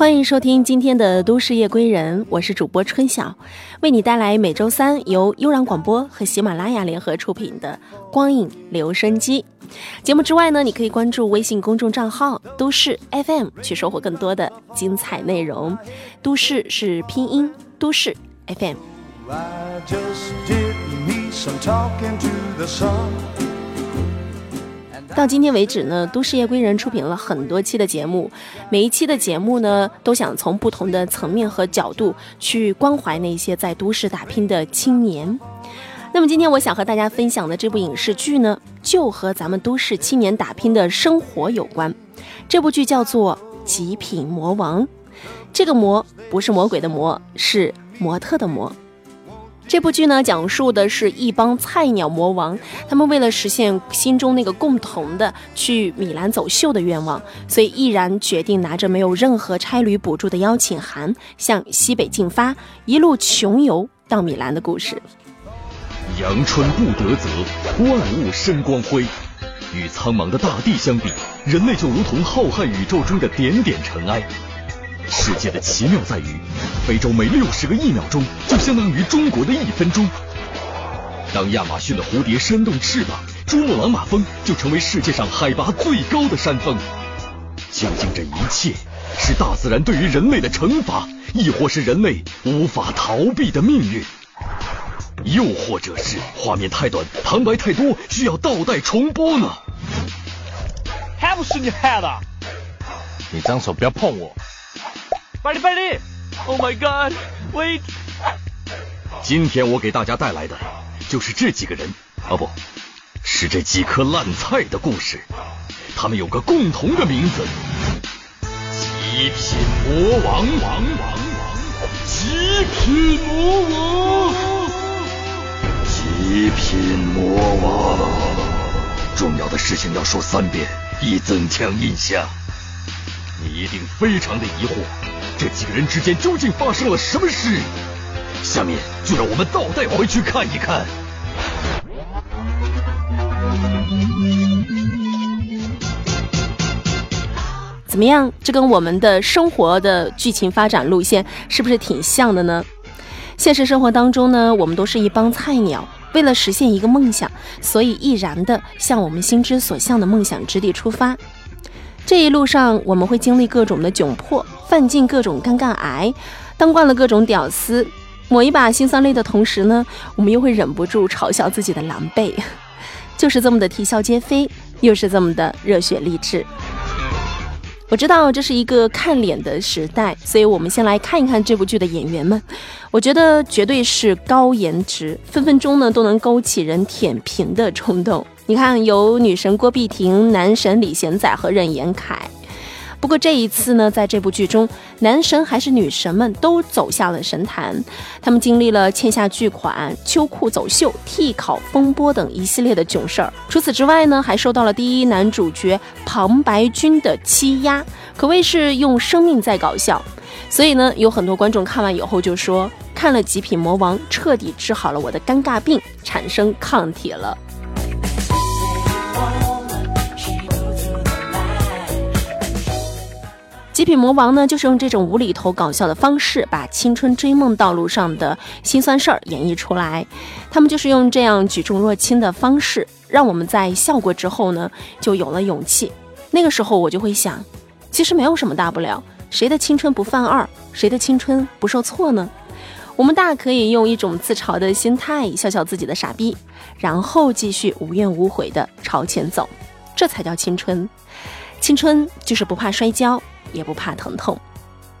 欢迎收听今天的《都市夜归人》，我是主播春晓，为你带来每周三由悠然广播和喜马拉雅联合出品的《光影留声机》节目之外呢，你可以关注微信公众账号“都市 FM” 去收获更多的精彩内容。都市是拼音，都市 FM。到今天为止呢，都市夜归人出品了很多期的节目，每一期的节目呢，都想从不同的层面和角度去关怀那些在都市打拼的青年。那么今天我想和大家分享的这部影视剧呢，就和咱们都市青年打拼的生活有关。这部剧叫做《极品魔王》，这个魔不是魔鬼的魔，是模特的模。这部剧呢，讲述的是一帮菜鸟魔王，他们为了实现心中那个共同的去米兰走秀的愿望，所以毅然决定拿着没有任何差旅补助的邀请函，向西北进发，一路穷游到米兰的故事。阳春布德泽，万物生光辉。与苍茫的大地相比，人类就如同浩瀚宇宙中的点点尘埃。世界的奇妙在于，非洲每六十个一秒钟就相当于中国的一分钟。当亚马逊的蝴蝶扇动翅膀，珠穆朗玛峰就成为世界上海拔最高的山峰。究竟这一切是大自然对于人类的惩罚，亦或是人类无法逃避的命运？又或者是画面太短，旁白太多，需要倒带重播呢？还不是你害的！你张手，不要碰我！百里百里，Oh my God，Wait！今天我给大家带来的就是这几个人，哦不，是这几颗烂菜的故事。他们有个共同的名字：极品魔王王王王，极品魔王，极品魔王。重要的事情要说三遍，以增强印象。你一定非常的疑惑。这几个人之间究竟发生了什么事？下面就让我们倒带回去看一看。怎么样？这跟我们的生活的剧情发展路线是不是挺像的呢？现实生活当中呢，我们都是一帮菜鸟，为了实现一个梦想，所以毅然的向我们心之所向的梦想之地出发。这一路上，我们会经历各种的窘迫，犯尽各种尴尬癌，当惯了各种屌丝，抹一把辛酸泪的同时呢，我们又会忍不住嘲笑自己的狼狈，就是这么的啼笑皆非，又是这么的热血励志。我知道这是一个看脸的时代，所以我们先来看一看这部剧的演员们，我觉得绝对是高颜值，分分钟呢都能勾起人舔屏的冲动。你看，有女神郭碧婷、男神李贤宰和任言恺。不过这一次呢，在这部剧中，男神还是女神们都走下了神坛。他们经历了欠下巨款、秋裤走秀、替考风波等一系列的囧事儿。除此之外呢，还受到了第一男主角庞白君的欺压，可谓是用生命在搞笑。所以呢，有很多观众看完以后就说，看了《极品魔王》，彻底治好了我的尴尬病，产生抗体了。极品魔王呢，就是用这种无厘头搞笑的方式，把青春追梦道路上的辛酸事儿演绎出来。他们就是用这样举重若轻的方式，让我们在笑过之后呢，就有了勇气。那个时候我就会想，其实没有什么大不了，谁的青春不犯二，谁的青春不受挫呢？我们大可以用一种自嘲的心态笑笑自己的傻逼，然后继续无怨无悔地朝前走，这才叫青春。青春就是不怕摔跤。也不怕疼痛，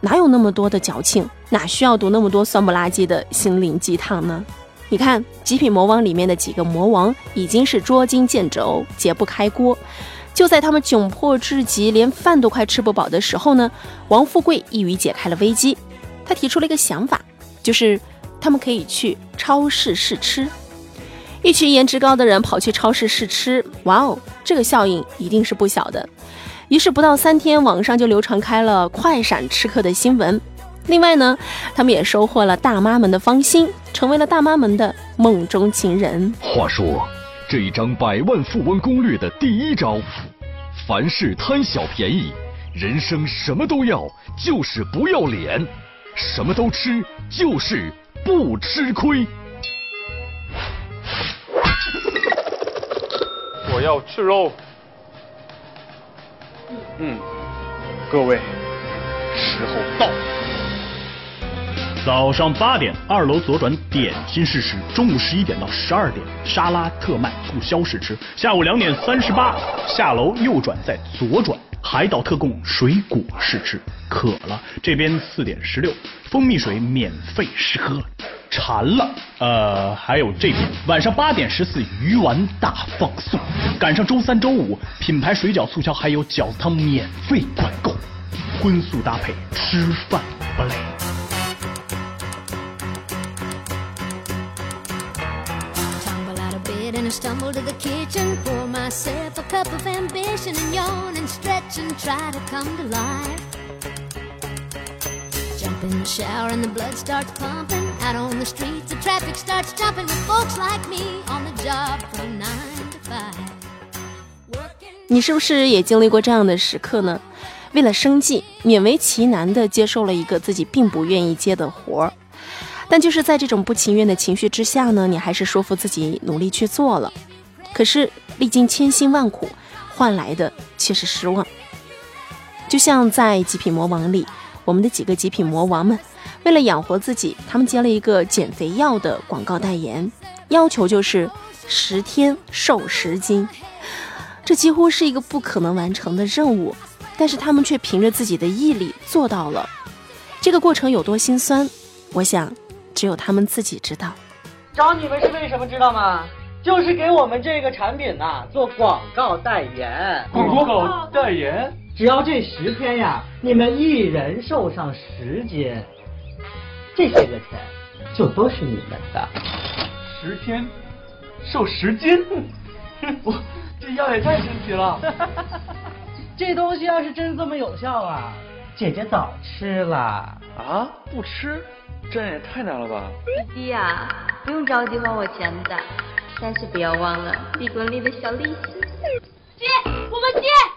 哪有那么多的矫情？哪需要读那么多酸不拉几的心灵鸡汤呢？你看《极品魔王》里面的几个魔王已经是捉襟见肘、揭不开锅。就在他们窘迫至极，连饭都快吃不饱的时候呢，王富贵一语解开了危机。他提出了一个想法，就是他们可以去超市试吃。一群颜值高的人跑去超市试吃，哇哦，这个效应一定是不小的。于是不到三天，网上就流传开了快闪吃客的新闻。另外呢，他们也收获了大妈们的芳心，成为了大妈们的梦中情人。话说，这一张百万富翁攻略的第一招，凡事贪小便宜，人生什么都要，就是不要脸；什么都吃，就是不吃亏。我要吃肉。嗯，各位，时候到了。早上八点，二楼左转点心试吃；中午十一点到十二点，沙拉特卖促销试吃；下午两点三十八，下楼右转再左转，海岛特供水果试吃。渴了，这边四点十六，蜂蜜水免费试喝。馋了，呃，还有这边晚上八点十四，鱼丸大放送。赶上周三、周五，品牌水饺促销，还有饺子汤免费管够，荤素搭配，吃饭不累。Tumble out of bed and I stumble to the kitchen. Pour myself a cup of ambition and yawn and stretch and try to come to life. Jump in the shower and the blood starts pumping. Out on the streets, the traffic starts jumping with folks like me on the job from nine to five. 你是不是也经历过这样的时刻呢？为了生计，勉为其难地接受了一个自己并不愿意接的活儿，但就是在这种不情愿的情绪之下呢，你还是说服自己努力去做了。可是历经千辛万苦，换来的却是失望。就像在《极品魔王》里，我们的几个极品魔王们，为了养活自己，他们接了一个减肥药的广告代言，要求就是十天瘦十斤。这几乎是一个不可能完成的任务，但是他们却凭着自己的毅力做到了。这个过程有多心酸，我想只有他们自己知道。找你们是为什么知道吗？就是给我们这个产品呐、做广告代言。广告代言，只要这十天呀，你们一人瘦上十斤，这些个钱就都是你们的。十天瘦十斤，我这药也太神奇了。这东西要是真这么有效啊，姐姐早吃了。啊，不吃，这也太难了吧？弟弟呀、不用着急还我钱的，但是不要忘了利滚利的小利息。借，我们借，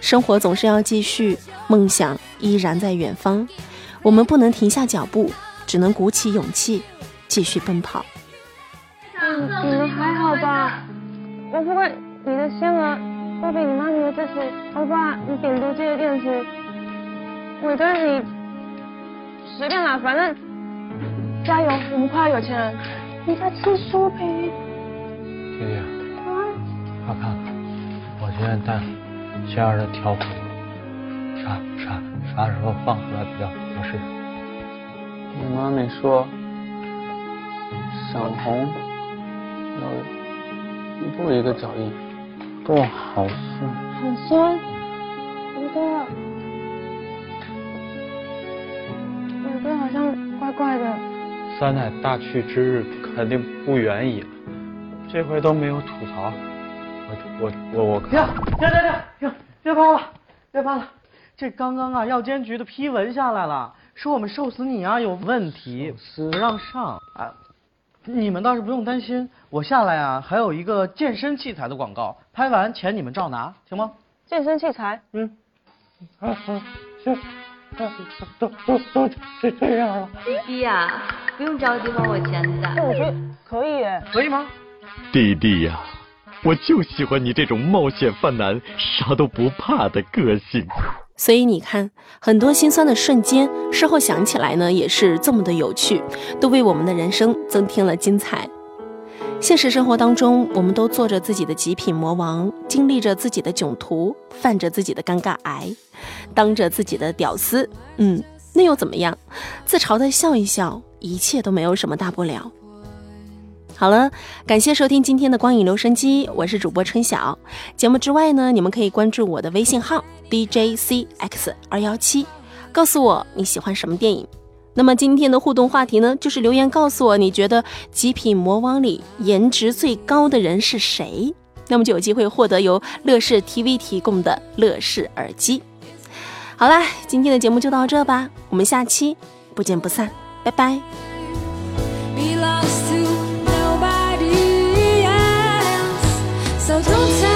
生活总是要继续，梦想依然在远方。我们不能停下脚步，只能鼓起勇气继续奔跑。你们还好吧？我不管你的仙儿，都比你妈咪的这些。欧巴，你顶多借个电池。伟哥，你随便啦，反正加油，我们快要有钱人。你在吃酥皮？谢谢，啊？快看看，我现在带仙儿的条款，啥啥啥时候放出来比较合适？我妈咪说，小红要一步一个脚印，不好酸。很酸。伟哥，伟哥好像怪怪的。三奶大去之日肯定不远矣，这回都没有吐槽，我我我我停停停停停！别拍了，别拍了！这刚刚啊，药监局的批文下来了，说我们瘦死你啊有问题，不让上啊。你们倒是不用担心，我下来啊还有一个健身器材的广告，拍完钱你们照拿，行吗？健身器材？嗯。啊啊行，啊都都都这这样了。弟弟呀、不用着急还我钱的。我觉得可以耶。可以吗？弟弟呀、我就喜欢你这种冒险犯难、啥都不怕的个性。所以你看，很多心酸的瞬间，事后想起来呢，也是这么的有趣，都为我们的人生增添了精彩。现实生活当中，我们都做着自己的极品魔王，经历着自己的囧途，犯着自己的尴尬癌，当着自己的屌丝，嗯，那又怎么样？自嘲的笑一笑，一切都没有什么大不了。好了，感谢收听今天的光影留声机，我是主播春晓。节目之外呢，你们可以关注我的微信号 DJCX 二幺七，告诉我你喜欢什么电影。那么今天的互动话题呢，就是留言告诉我，你觉得极品魔王里颜值最高的人是谁？那么就有机会获得由乐视 TV 提供的乐视耳机。好啦，今天的节目就到这吧，我们下期不见不散，拜拜。我都在。